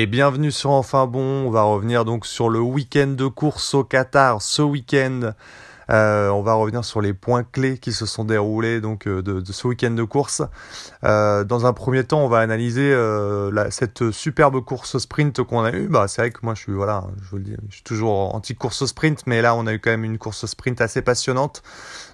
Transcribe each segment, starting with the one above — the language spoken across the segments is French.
et bienvenue sur Enfin Bon. On va revenir donc sur le week-end de course au Qatar ce week-end. Euh, on va revenir sur les points clés qui se sont déroulés donc euh, de, ce week-end de course. Euh, dans un premier temps, on va analyser cette superbe course sprint qu'on a eue. Bah, c'est vrai que moi, je suis voilà, je vous le dis, je suis toujours anti course sprint, mais là, on a eu quand même une course sprint assez passionnante.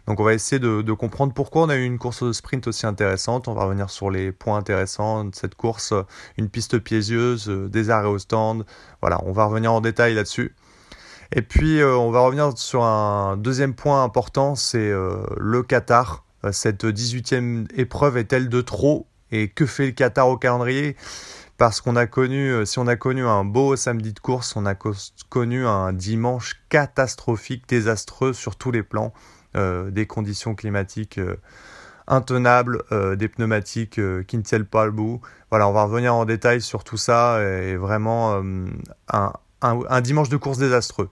Donc, on va essayer de, comprendre pourquoi on a eu une course sprint aussi intéressante. On va revenir sur les points intéressants de cette course, une piste piégeuse, des arrêts au stand. Voilà, on va revenir en détail là-dessus. Et puis, euh, on va revenir sur un deuxième point important, c'est euh, le Qatar. Euh, cette 18e épreuve est-elle de trop? Et que fait le Qatar au calendrier? Parce qu'on a connu, si on a connu un beau samedi de course, on a connu un dimanche catastrophique, désastreux sur tous les plans, des conditions climatiques intenables, des pneumatiques qui ne tiennent pas le bout. Voilà, on va revenir en détail sur tout ça et vraiment un dimanche de course désastreux.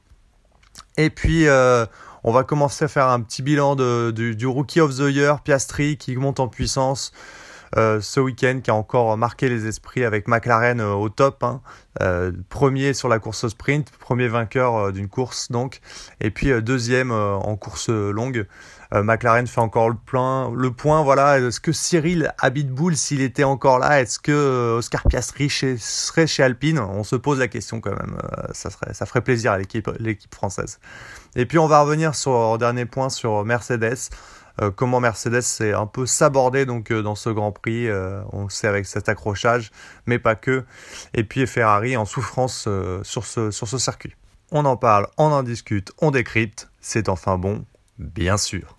Et puis, euh, on va commencer à faire un petit bilan du, Rookie of the Year, Piastri, qui monte en puissance. Euh, ce week-end qui a encore marqué les esprits avec McLaren euh, au top. Hein. premier sur la course sprint, premier vainqueur d'une course donc, et puis deuxième en course longue. McLaren fait encore le, plein, le point. Voilà, est-ce que Cyril Abitboul, s'il était encore là, est-ce que Oscar Piastri serait chez Alpine? On se pose la question quand même. ça, serait, ça ferait plaisir à l'équipe, l'équipe française. Et puis on va revenir sur dernier point sur Mercedes. Euh, comment Mercedes s'est un peu sabordé donc euh, dans ce Grand Prix, euh, on sait avec cet accrochage, mais pas que. Et puis Ferrari en souffrance sur, ce, sur ce circuit. On en parle, on en discute, on décrypte, c'est enfin bon, bien sûr.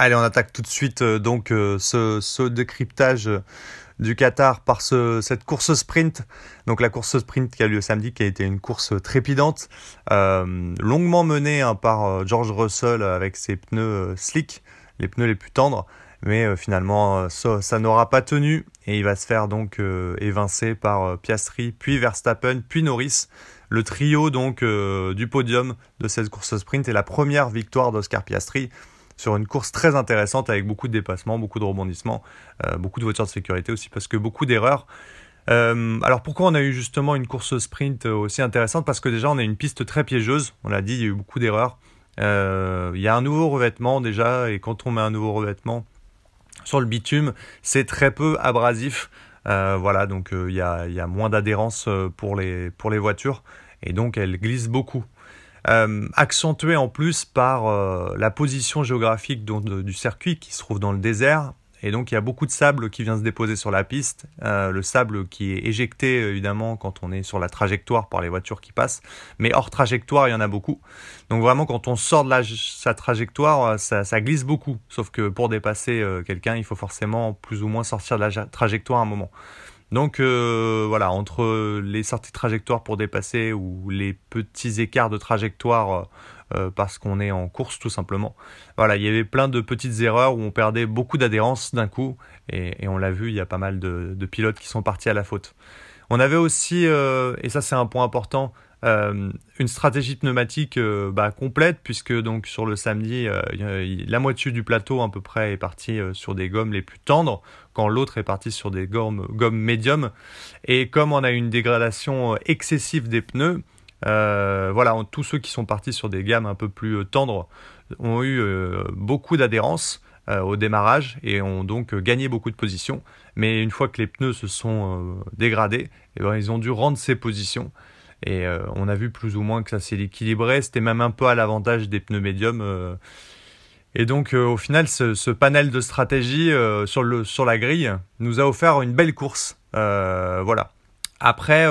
Allez, on attaque tout de suite euh, donc euh, ce, décryptage du Qatar par cette course sprint. Donc la course sprint qui a lieu samedi, qui a été une course trépidante, euh, longuement menée hein, par George Russell avec ses pneus slick, les pneus les plus tendres. Mais finalement, ça, n'aura pas tenu et il va se faire donc évincer par Piastri, puis Verstappen, puis Norris. Le trio donc du podium de cette course sprint et la première victoire d'Oscar Piastri sur une course très intéressante avec beaucoup de dépassements, beaucoup de rebondissements, euh, beaucoup de voitures de sécurité aussi parce que beaucoup d'erreurs. Euh, alors pourquoi on a eu justement une course sprint aussi intéressante? Parce que déjà on a une piste très piégeuse, on l'a dit, il y a eu beaucoup d'erreurs. Euh, il y a un nouveau revêtement déjà, et quand on met un nouveau revêtement sur le bitume, c'est très peu abrasif. voilà, donc il y, a, moins d'adhérence pour les, voitures, et donc elle glisse beaucoup. Euh, accentué en plus par euh, la position géographique du circuit qui se trouve dans le désert. Et donc il y a beaucoup de sable qui vient se déposer sur la piste, euh, le sable qui est éjecté évidemment quand on est sur la trajectoire par les voitures qui passent, mais hors trajectoire il y en a beaucoup. Donc vraiment quand on sort de sa trajectoire, ça, ça, glisse beaucoup. Sauf que pour dépasser quelqu'un, il faut forcément plus ou moins sortir de la trajectoire à un moment. Donc euh, voilà, entre les sorties de trajectoire pour dépasser ou les petits écarts de trajectoire euh, euh, parce qu'on est en course tout simplement. Voilà, il y avait plein de petites erreurs où on perdait beaucoup d'adhérence d'un coup et, on l'a vu, il y a pas mal de, pilotes qui sont partis à la faute. On avait aussi, et ça c'est un point important, une stratégie pneumatique bah, complète puisque donc sur le samedi la moitié du plateau à peu près est partie sur des gommes les plus tendres quand l'autre est parti sur des gommes, gommes médium et comme on a une dégradation excessive des pneus voilà tous ceux qui sont partis sur des gammes un peu plus tendres ont eu beaucoup d'adhérence au démarrage et ont donc gagné beaucoup de positions mais une fois que les pneus se sont dégradés eh ben, ils ont dû rendre ces positions et euh, on a vu plus ou moins que ça s'est équilibré. C'était même un peu à l'avantage des pneus médiums. Euh. Et donc euh, au final, ce, panel de stratégie sur, le, sur la grille nous a offert une belle course. voilà. Après,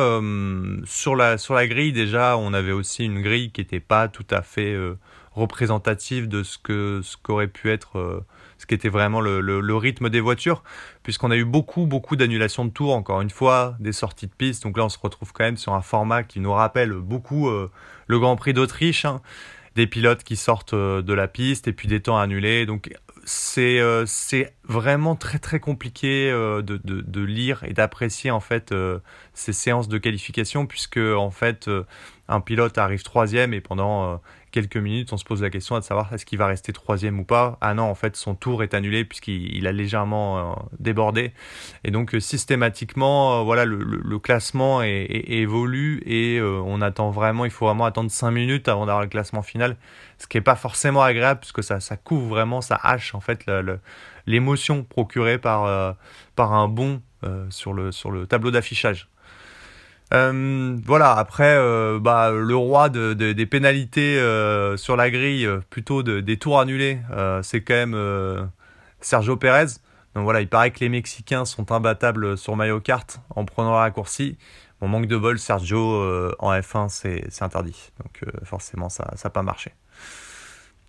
sur, la, grille, déjà, on avait aussi une grille qui n'était pas tout à fait représentative de ce qu'aurait pu être ce qui était vraiment le, rythme des voitures, puisqu'on a eu beaucoup, beaucoup d'annulations de tours, encore une fois, des sorties de piste. Donc là, on se retrouve quand même sur un format qui nous rappelle beaucoup euh, le Grand Prix d'Autriche. Hein. Des pilotes qui sortent de la piste et puis des temps annulés. Donc c'est c'est vraiment très très compliqué de, de, de, lire et d'apprécier en fait ces séances de qualification puisque en fait un pilote arrive troisième et pendant quelques minutes, on se pose la question de savoir est-ce qu'il va rester troisième ou pas. Ah non, en fait, son tour est annulé puisqu'il a légèrement euh, débordé. Et donc, euh, systématiquement, euh, voilà, le, classement évolue et on attend vraiment, il faut vraiment attendre 5 minutes avant d'avoir le classement final, ce qui n'est pas forcément agréable puisque ça, ça couvre vraiment, ça hache en fait l'émotion procurée par, par un bond sur, le, sur le tableau d'affichage. Euh, voilà, après, euh, bah, le roi de, des pénalités euh, sur la grille, plutôt de, des tours annulés, c'est quand même Sergio Pérez. Donc voilà, il paraît que les Mexicains sont imbattables sur Mario Kart en prenant la raccourci. Bon, manque de bol, Sergio en F1, c'est interdit. Donc forcément, ça n'a pas marché.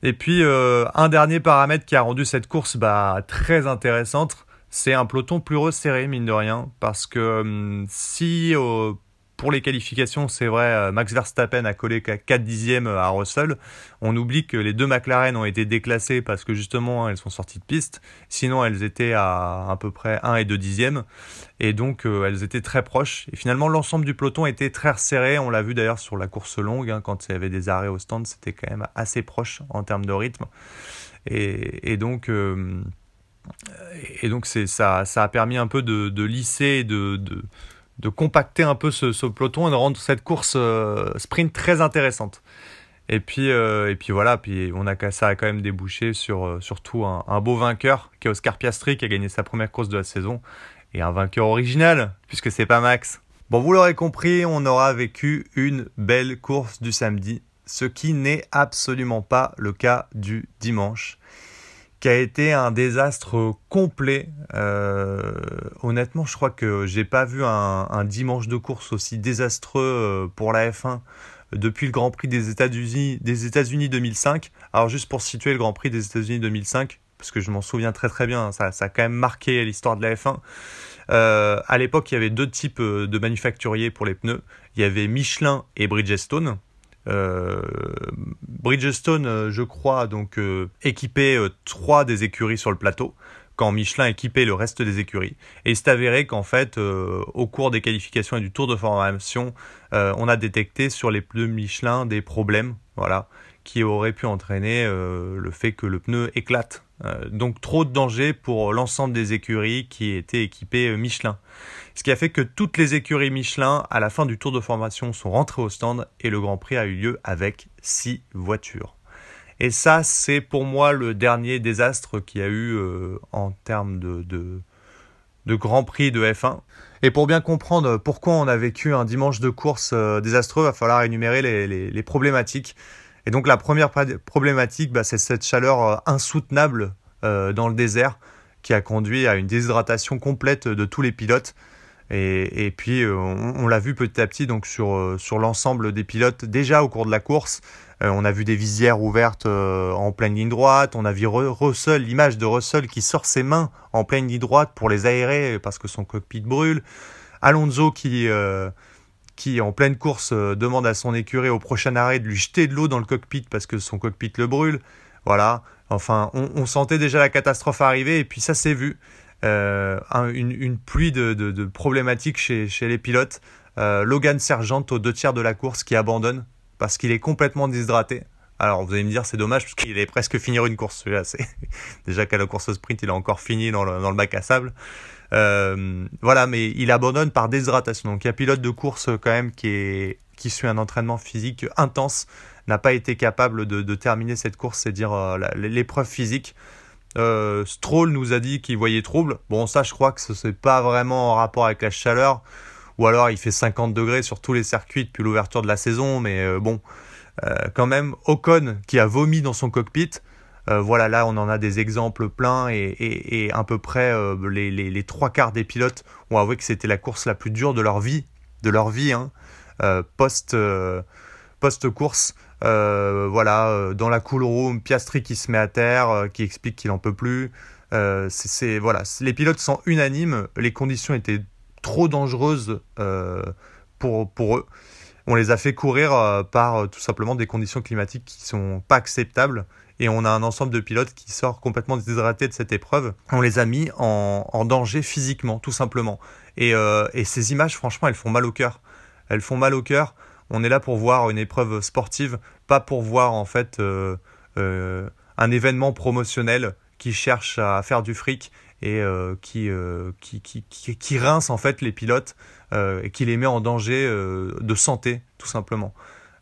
Et puis, un dernier paramètre qui a rendu cette course bah, très intéressante, c'est un peloton plus resserré, mine de rien. Parce que hum, si pour les qualifications, c'est vrai, euh, Max Verstappen a collé 4 dixièmes à Russell. On oublie que les deux McLaren ont été déclassées parce que justement elles sont sorties de piste. Sinon, elles étaient à à peu près 1 et 2 dixièmes. Et donc, euh, elles étaient très proches. Et finalement, l'ensemble du peloton était très resserré. On l'a vu d'ailleurs sur la course longue, hein, quand il y avait des arrêts au stand, c'était quand même assez proche en termes de rythme. Et, donc. Euh, et donc ça, ça a permis un peu de, lisser, de de compacter un peu ce, peloton et de rendre cette course euh, sprint très intéressante. Et puis, euh, et puis voilà, puis on a, ça a quand même débouché sur euh, surtout un, beau vainqueur qui est Oscar Piastri qui a gagné sa première course de la saison et un vainqueur original puisque c'est pas Max. Bon, vous l'aurez compris, on aura vécu une belle course du samedi, ce qui n'est absolument pas le cas du dimanche qui a été un désastre complet. Euh, honnêtement, je crois que j'ai pas vu un, dimanche de course aussi désastreux euh, pour la F1 depuis le Grand Prix des États-Unis des États-Unis 2005. Alors juste pour situer le Grand Prix des États-Unis 2005, parce que je m'en souviens très très bien, ça, ça, a quand même marqué l'histoire de la F1. Euh, à l'époque, il y avait deux types de manufacturiers pour les pneus. Il y avait Michelin et Bridgestone. Euh, Bridgestone, euh, je crois, donc euh, équipait trois des écuries sur le plateau quand Michelin équipait le reste des écuries. Et c'est avéré qu'en fait, au cours des qualifications et du tour de formation, on a détecté sur les pneus Michelin des problèmes, voilà, qui auraient pu entraîner le fait que le pneu éclate. Donc trop de danger pour l'ensemble des écuries qui étaient équipées Michelin. Ce qui a fait que toutes les écuries Michelin, à la fin du tour de formation, sont rentrées au stand et le Grand Prix a eu lieu avec 6 voitures. Et ça, c'est pour moi le dernier désastre qu'il y a eu euh, en termes de, de, Grand Prix de F1. Et pour bien comprendre pourquoi on a vécu un dimanche de course euh, désastreux, il va falloir énumérer les, problématiques. Et donc la première problématique, bah, c'est cette chaleur euh, insoutenable dans le désert qui a conduit à une déshydratation complète de tous les pilotes. Et, puis, euh, on, l'a vu petit à petit donc sur, euh, sur l'ensemble des pilotes déjà au cours de la course. Euh, on a vu des visières ouvertes en pleine ligne droite. On a vu Russell, l'image de Russell qui sort ses mains en pleine ligne droite pour les aérer parce que son cockpit brûle. Alonso qui, qui en pleine course demande à son écurie au prochain arrêt de lui jeter de l'eau dans le cockpit parce que son cockpit le brûle. Voilà. Enfin, on, sentait déjà la catastrophe arriver et puis ça s'est vu. Euh, une, pluie de, problématiques chez, les pilotes. Euh, Logan Sergent aux deux tiers de la course qui abandonne parce qu'il est complètement déshydraté. Alors vous allez me dire c'est dommage parce qu'il est presque finir une course. Déjà qu'à la course sprint il a encore fini dans le, bac à sable. Euh, voilà, mais il abandonne par déshydratation. Donc un pilote de course quand même qui suit un entraînement physique intense n'a pas été capable de, terminer cette course, c'est dire l'épreuve physique. Euh, Stroll nous a dit qu'il voyait trouble. Bon, ça, je crois que ce n'est pas vraiment en rapport avec la chaleur. Ou alors, il fait 50 degrés sur tous les circuits depuis l'ouverture de la saison. Mais euh, bon, euh, quand même, Ocon qui a vomi dans son cockpit. Voilà, là, on en a des exemples pleins et, à peu près les, trois quarts des pilotes ont avoué que c'était la course la plus dure de leur vie, de leur vie, hein, post, post-course. Euh, voilà, euh, dans la cool room, Piastri qui se met à terre, euh, qui explique qu'il en peut plus. c'est voilà, les pilotes sont unanimes. Les conditions étaient trop dangereuses pour, pour eux. on les a fait courir par tout simplement des conditions climatiques qui sont pas acceptables et on a un ensemble de pilotes qui sort complètement déshydraté de cette épreuve. On les a mis en, danger physiquement, tout simplement. Et, et, ces images, franchement, elles font mal au cœur. Elles font mal au cœur. On est là pour voir une épreuve sportive, pas pour voir en fait un événement promotionnel qui cherche à faire du fric et euh, euh, qui, qui, qui, qui, rince en fait les pilotes euh, et qui les met en danger de santé tout simplement.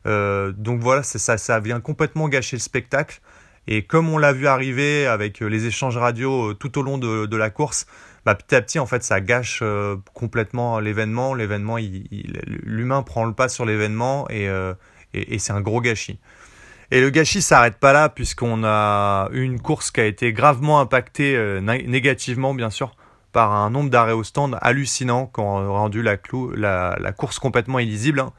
donc voilà, ça, ça vient complètement gâcher le spectacle. Et comme on l'a vu arriver avec les échanges radio tout au long de, la course, bah, petit à petit, en fait, ça gâche complètement l'événement. L'événement, l'humain prend le pas sur l'événement et, c'est un gros gâchis. Et le gâchis s'arrête pas là, puisqu'on a une course qui a été gravement impactée euh, négativement, bien sûr, par un nombre d'arrêts au stand hallucinant qui ont rendu la, course complètement illisible. Hein.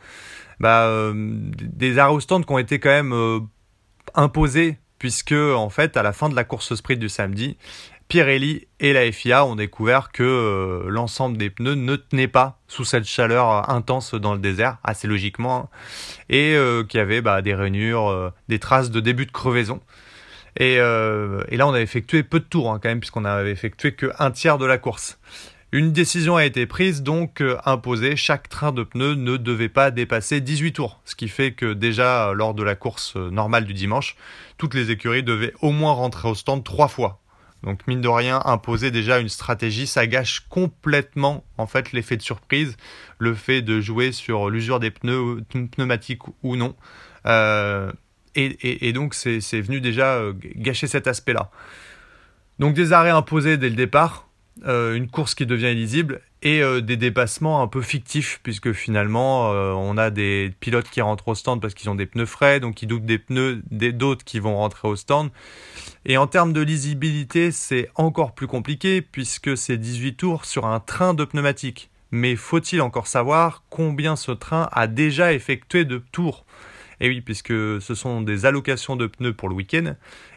Bah, euh, des arrêts au stand qui ont été quand même euh, imposés, puisque en fait, à la fin de la course sprint du samedi, Pirelli et la FIA ont découvert que euh, l'ensemble des pneus ne tenaient pas sous cette chaleur intense dans le désert, assez logiquement, hein, et euh, qu'il y avait bah, des rainures, euh, des traces de début de crevaison. Et, là, on a effectué peu de tours hein, quand même, puisqu'on avait effectué qu'un tiers de la course. Une décision a été prise, donc imposée, chaque train de pneus ne devait pas dépasser 18 tours, ce qui fait que déjà lors de la course normale du dimanche, toutes les écuries devaient au moins rentrer au stand trois fois donc mine de rien, imposer déjà une stratégie, ça gâche complètement en fait l'effet de surprise, le fait de jouer sur l'usure des pneus pneumatiques ou non. Euh, et, donc c'est venu déjà euh, gâcher cet aspect-là. Donc des arrêts imposés dès le départ, euh, une course qui devient illisible et des dépassements un peu fictifs puisque finalement on a des pilotes qui rentrent au stand parce qu'ils ont des pneus frais donc ils doutent des pneus d'autres qui vont rentrer au stand et en termes de lisibilité, c'est encore plus compliqué puisque c'est 18 tours sur un train de pneumatique. Mais faut-il encore savoir combien ce train a déjà effectué de tours? Et oui, puisque ce sont des allocations de pneus pour le week-end.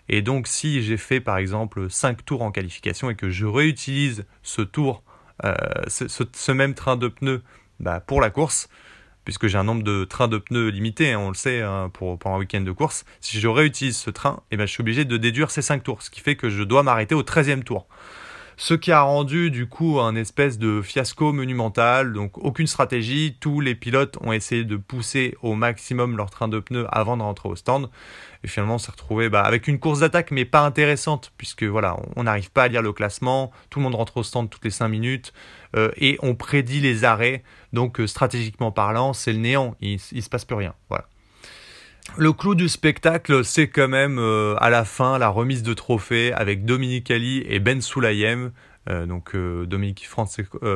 Et donc si j'ai fait par exemple 5 tours en qualification et que je réutilise ce tour, euh, ce, même train de pneus bah, pour la course, puisque j'ai un nombre de trains de pneus limité, hein, on le sait, hein, pour, un week-end de course. Si je réutilise ce train, eh ben, je suis obligé de déduire ces 5 tours, ce qui fait que je dois m'arrêter au 13e tour. Ce qui a rendu du coup un espèce de fiasco monumental, donc aucune stratégie, tous les pilotes ont essayé de pousser au maximum leur train de pneus avant de rentrer au stand. Et finalement, on s'est retrouvé bah, avec une course d'attaque, mais pas intéressante, puisque voilà, on n'arrive pas à lire le classement, tout le monde rentre au stand toutes les 5 minutes, euh, et on prédit les arrêts, donc euh, stratégiquement parlant, c'est le néant, il, ne se passe plus rien. Voilà. Le clou du spectacle, c'est quand même euh, à la fin la remise de trophée avec Dominicali et Ben Sulayem. Euh, donc euh,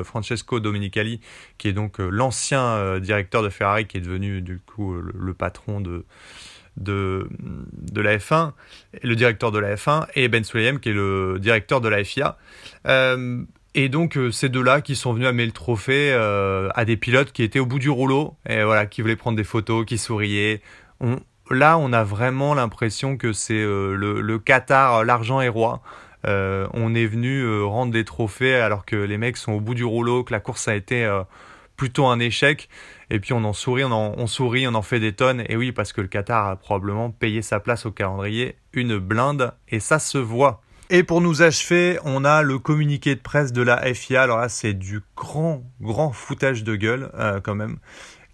Francesco Dominicali, qui est donc l'ancien directeur de Ferrari, qui est devenu du coup le, patron de, de, de, la F1, le directeur de la F1, et Ben Sulayem, qui est le directeur de la FIA. et donc ces deux-là qui sont venus amener le trophée à des pilotes qui étaient au bout du rouleau et voilà qui voulaient prendre des photos, qui souriaient là, on a vraiment l'impression que c'est euh, le, Qatar, l'argent est roi. Euh, on est venu euh, rendre des trophées alors que les mecs sont au bout du rouleau, que la course a été plutôt un échec. Et puis on en sourit, on en, sourit, on en fait des tonnes. Et oui, parce que le Qatar a probablement payé sa place au calendrier une blinde, et ça se voit. Et pour nous achever, on a le communiqué de presse de la FIA. Alors là, c'est du grand, grand foutage de gueule quand même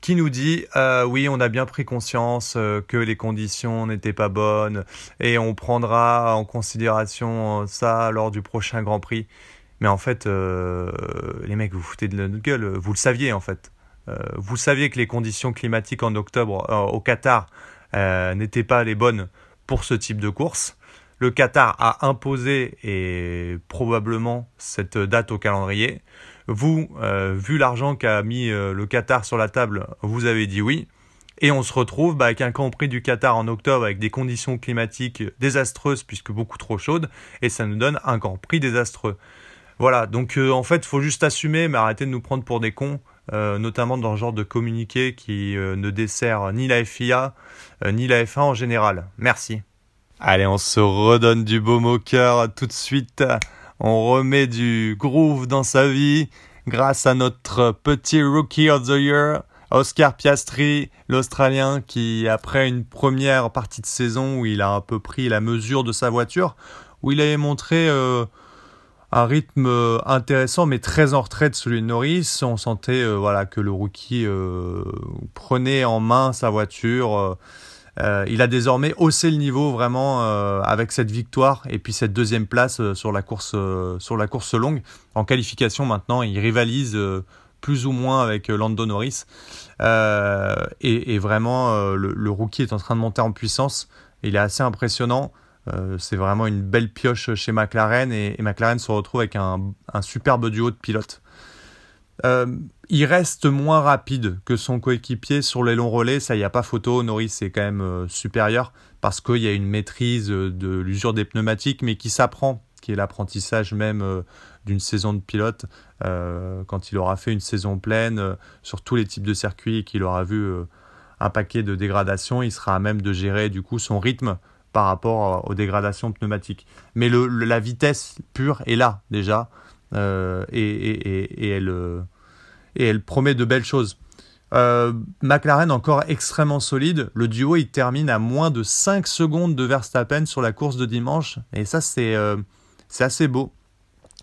qui nous dit euh, oui, on a bien pris conscience euh, que les conditions n'étaient pas bonnes et on prendra en considération ça lors du prochain Grand Prix. Mais en fait, euh, les mecs, vous foutez de notre gueule. Vous le saviez en fait. vous saviez que les conditions climatiques en octobre au Qatar n'étaient pas les bonnes pour ce type de course. Le Qatar a imposé et probablement cette date au calendrier. Vous, euh, vu l'argent qu'a mis euh, le Qatar sur la table, vous avez dit oui. Et on se retrouve bah, avec un Grand Prix du Qatar en octobre avec des conditions climatiques désastreuses puisque beaucoup trop chaudes. Et ça nous donne un Grand Prix désastreux. Voilà, donc euh, en fait, il faut juste assumer, mais arrêter de nous prendre pour des cons. notamment dans le genre de communiqué qui ne dessert ni la FIA ni la F1 en général. Merci. Allez, on se redonne du beau au cœur tout de suite on remet du groove dans sa vie grâce à notre petit Rookie of the Year, Oscar Piastri, l'Australien, qui après une première partie de saison où il a un peu pris la mesure de sa voiture, où il avait montré euh, un rythme euh, intéressant mais très en retrait de celui de Norris. On sentait euh, voilà que le rookie prenait en main sa voiture. Il a désormais haussé le niveau vraiment avec cette victoire et puis cette deuxième place sur la course sur la course longue. En qualification maintenant, il rivalise plus ou moins avec Lando Norris. Et, vraiment, le, rookie est en train de monter en puissance. Il est assez impressionnant. Euh, c'est vraiment une belle pioche chez McLaren et, McLaren se retrouve avec un, superbe duo de pilotes. Euh, il reste moins rapide que son coéquipier sur les longs relais, ça y a pas photo. Norris est quand même euh, supérieur parce qu'il y a une maîtrise de l'usure des pneumatiques, mais qui s'apprend, qui est l'apprentissage même d'une saison de pilote. quand il aura fait une saison pleine sur tous les types de circuits et qu'il aura vu un paquet de dégradations, il sera à même de gérer du coup son rythme par rapport aux dégradations pneumatiques. Mais la vitesse pure est là déjà euh, euh, et elle promet de belles choses. Euh, McLaren encore extrêmement solide. Le duo il termine à moins de 5 secondes de Verstappen sur la course de dimanche et ça c'est assez beau.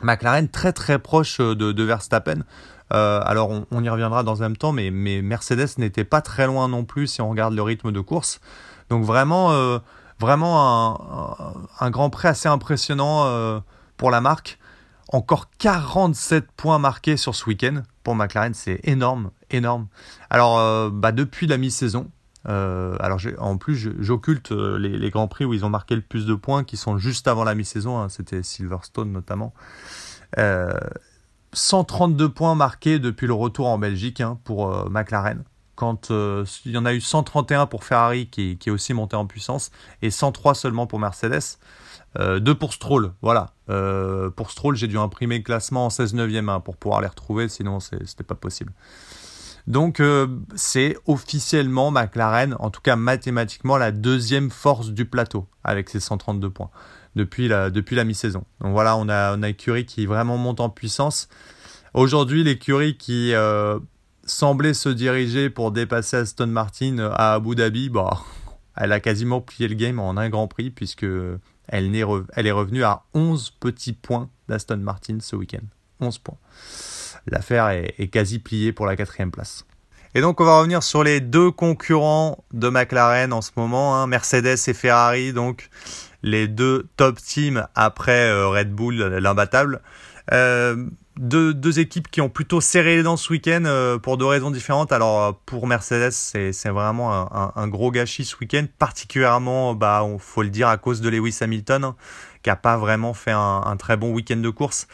McLaren très très proche de, Verstappen. alors on, y reviendra dans un même temps, mais, Mercedes n'était pas très loin non plus si on regarde le rythme de course. Donc vraiment Vraiment un, Grand Prix assez impressionnant pour la marque. Encore 47 points marqués sur ce week-end pour McLaren, c'est énorme, énorme. Alors, euh, bah, depuis la mi-saison, euh, alors en plus, j'occulte les, grands prix où ils ont marqué le plus de points, qui sont juste avant la mi-saison. Hein, c'était Silverstone notamment. 132 points marqués depuis le retour en Belgique hein, pour McLaren quand euh, il y en a eu 131 pour Ferrari qui, est aussi monté en puissance et 103 seulement pour Mercedes. Euh, deux pour Stroll, voilà. Euh, pour Stroll, j'ai dû imprimer le classement en 16 neuvième hein, pour pouvoir les retrouver, sinon c'était pas possible. Donc c'est officiellement McLaren, en tout cas mathématiquement, la deuxième force du plateau avec ses 132 points depuis la, depuis la mi-saison. Donc voilà, on a, on a Curie qui vraiment monte en puissance. Aujourd'hui, l'écurie qui semblait se diriger pour dépasser Aston Martin à Abu Dhabi, bah, elle a quasiment plié le game en un Grand Prix puisque elle, est, revenue à 11 petits points d'Aston Martin ce week-end. 11 points. L'affaire est, quasi pliée pour la quatrième place. Et donc on va revenir sur les deux concurrents de McLaren en ce moment, hein, Mercedes et Ferrari, donc les deux top teams après euh, Red Bull, l'imbattable. Euh, deux, équipes qui ont plutôt serré les dents ce week-end euh, pour deux raisons différentes. Alors euh, pour Mercedes, c'est vraiment un, gros gâchis ce week-end, particulièrement, bah, on faut le dire, à cause de Lewis Hamilton, hein, qui a pas vraiment fait un, très bon week-end de course.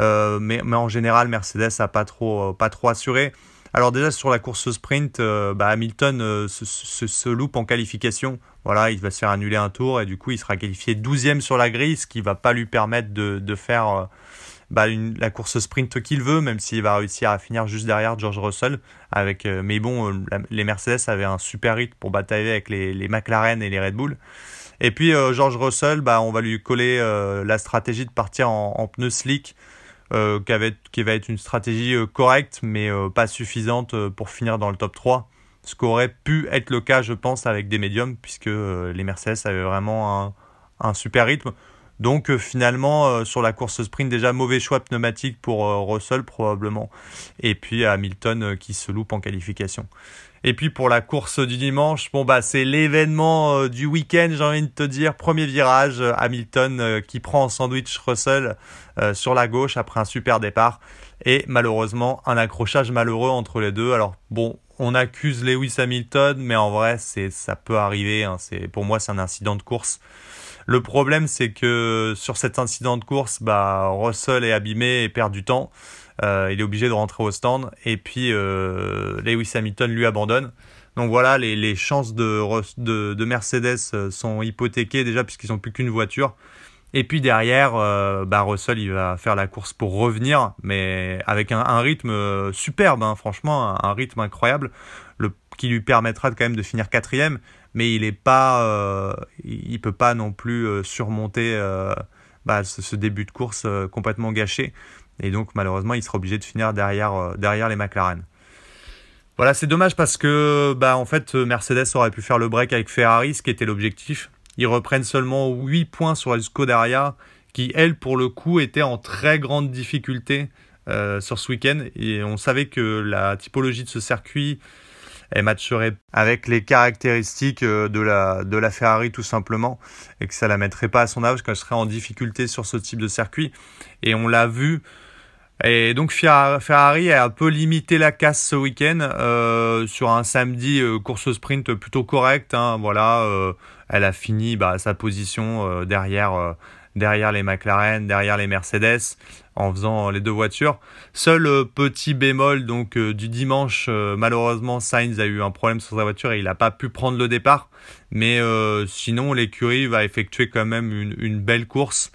Euh, mais, en général, Mercedes a pas trop, pas trop assuré. Alors déjà sur la course sprint, bah, Hamilton se, loupe en qualification. Voilà, il va se faire annuler un tour et du coup il sera qualifié 12e sur la grille, ce qui va pas lui permettre de faire bah, la course sprint qu'il veut, même s'il va réussir à finir juste derrière George Russell. Avec, euh, mais bon, euh, les Mercedes avaient un super rythme pour batailler avec les, McLaren et les Red Bull. Et puis euh, George Russell, bah, on va lui coller la stratégie de partir en, en pneus slick, qui, qui, va être une stratégie correcte, mais pas suffisante pour finir dans le top 3. Ce qu'aurait pu être le cas, je pense, avec des médiums, puisque les Mercedes avaient vraiment un super rythme. Donc euh, finalement, euh, sur la course sprint, déjà mauvais choix pneumatique pour euh, Russell probablement. Et puis Hamilton qui se loupe en qualification. Et puis pour la course du dimanche, bon bah c'est l'événement du week-end, j'ai envie de te dire. Premier virage, Hamilton qui prend en sandwich Russell sur la gauche après un super départ. Et malheureusement, un accrochage malheureux entre les deux. Alors bon, on accuse Lewis Hamilton, mais en vrai, c'est ça peut arriver. Hein. C'est pour moi, c'est un incident de course. Le problème, c'est que sur cet incident de course, bah, Russell est abîmé et perd du temps. Euh, il est obligé de rentrer au stand. Et puis, euh, Lewis Hamilton lui abandonne. Donc voilà, les, chances de, de, Mercedes euh, sont hypothéquées déjà puisqu'ils n'ont plus qu'une voiture. Et puis derrière, bah Russell il va faire la course pour revenir, mais avec un, rythme superbe, hein, franchement, un, rythme incroyable, le, qui lui permettra quand même de finir quatrième mais il est pas, euh, il peut pas non plus euh, surmonter euh, bah, ce, début de course complètement gâché. Et donc malheureusement, il sera obligé de finir derrière, les McLaren. Voilà, c'est dommage parce que bah, en fait, Mercedes aurait pu faire le break avec Ferrari, ce qui était l'objectif. Ils reprennent seulement 8 points sur el Scuderia, qui, elle, pour le coup, était en très grande difficulté sur ce week-end. Et on savait que la typologie de ce circuit, elle matcherait avec les caractéristiques euh, de la, de la Ferrari tout simplement, et que ça la mettrait pas à son âge, qu'elle serait en difficulté sur ce type de circuit. Et on l'a vu et donc Ferrari a un peu limité la casse ce week-end euh, sur un samedi euh, course sprint plutôt correct. Hein, voilà, elle a fini bah, sa position derrière, derrière les McLaren, derrière les Mercedes, en faisant les deux voitures. Seul petit bémol donc du dimanche, malheureusement Sainz a eu un problème sur sa voiture et il n'a pas pu prendre le départ. Mais sinon l'écurie va effectuer quand même une, belle course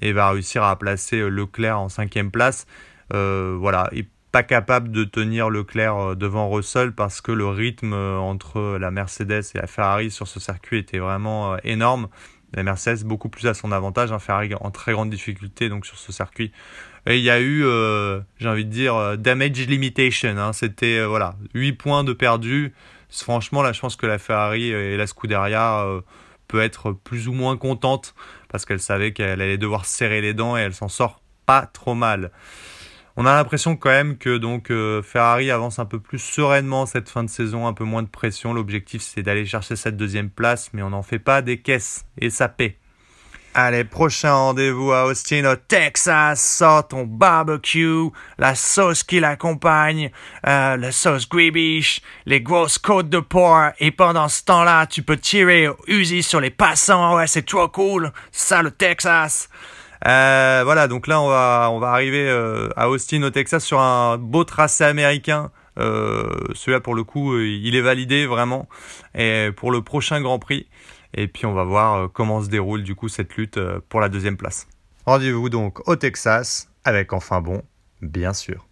et va réussir à placer Leclerc en cinquième place. Euh, voilà, il pas capable de tenir Leclerc euh, devant Russell parce que le rythme euh, entre la Mercedes et la Ferrari sur ce circuit était vraiment énorme. La Mercedes beaucoup plus à son avantage, hein, Ferrari en très grande difficulté donc sur ce circuit. Et il y a eu, j'ai envie de dire, damage limitation. Hein. C'était voilà, 8 points de perdus. Franchement, là, je pense que la Ferrari et la Scuderia peut être plus ou moins contente parce qu'elle savait qu'elle allait devoir serrer les dents et elle s'en sort pas trop mal. On a l'impression quand même que donc euh, Ferrari avance un peu plus sereinement cette fin de saison, un peu moins de pression. L'objectif c'est d'aller chercher cette deuxième place, mais on n'en fait pas des caisses et ça paie. Allez, prochain rendez-vous à Austin, au Texas. Sors ton barbecue, la sauce qui l'accompagne, euh, la sauce Greebish, les grosses côtes de porc. Et pendant ce temps-là, tu peux tirer au Uzi sur les passants. Ouais, c'est trop cool. Ça, le Texas. Euh, voilà, donc là on va, on va arriver euh, à Austin au Texas sur un beau tracé américain. Euh, Celui-là pour le coup il est validé vraiment et pour le prochain Grand Prix. Et puis on va voir comment se déroule du coup cette lutte pour la deuxième place. Rendez-vous donc au Texas avec enfin bon, bien sûr.